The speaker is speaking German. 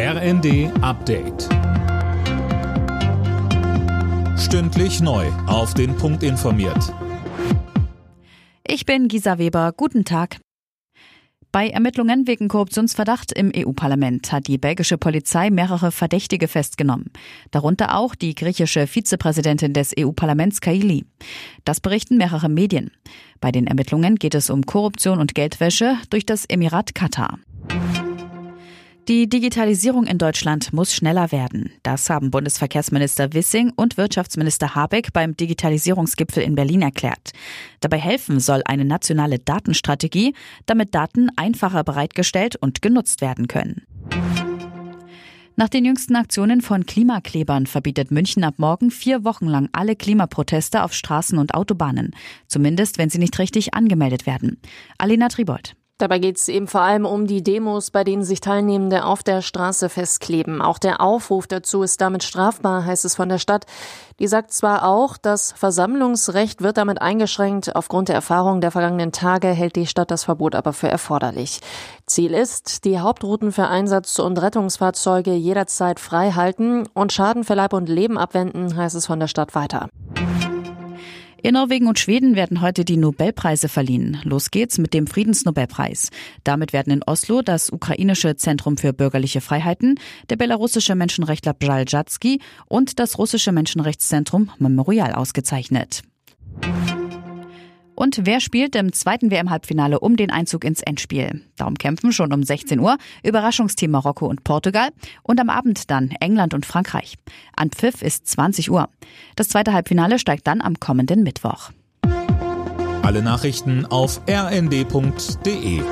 RND Update. Stündlich neu. Auf den Punkt informiert. Ich bin Gisa Weber. Guten Tag. Bei Ermittlungen wegen Korruptionsverdacht im EU-Parlament hat die belgische Polizei mehrere Verdächtige festgenommen. Darunter auch die griechische Vizepräsidentin des EU-Parlaments Kaili. Das berichten mehrere Medien. Bei den Ermittlungen geht es um Korruption und Geldwäsche durch das Emirat Katar. Die Digitalisierung in Deutschland muss schneller werden. Das haben Bundesverkehrsminister Wissing und Wirtschaftsminister Habeck beim Digitalisierungsgipfel in Berlin erklärt. Dabei helfen soll eine nationale Datenstrategie, damit Daten einfacher bereitgestellt und genutzt werden können. Nach den jüngsten Aktionen von Klimaklebern verbietet München ab morgen vier Wochen lang alle Klimaproteste auf Straßen und Autobahnen. Zumindest, wenn sie nicht richtig angemeldet werden. Alena Tribold. Dabei geht es eben vor allem um die Demos, bei denen sich Teilnehmende auf der Straße festkleben. Auch der Aufruf dazu ist damit strafbar, heißt es von der Stadt. Die sagt zwar auch, das Versammlungsrecht wird damit eingeschränkt. Aufgrund der Erfahrungen der vergangenen Tage hält die Stadt das Verbot aber für erforderlich. Ziel ist, die Hauptrouten für Einsatz- und Rettungsfahrzeuge jederzeit frei halten und Schaden für Leib und Leben abwenden, heißt es von der Stadt weiter. In Norwegen und Schweden werden heute die Nobelpreise verliehen. Los geht's mit dem Friedensnobelpreis. Damit werden in Oslo das ukrainische Zentrum für bürgerliche Freiheiten, der belarussische Menschenrechtler Bjaljatsky und das russische Menschenrechtszentrum Memorial ausgezeichnet. Und wer spielt im zweiten WM-Halbfinale um den Einzug ins Endspiel? Darum kämpfen schon um 16 Uhr Überraschungsteam Marokko und Portugal und am Abend dann England und Frankreich. An Pfiff ist 20 Uhr. Das zweite Halbfinale steigt dann am kommenden Mittwoch. Alle Nachrichten auf rnd.de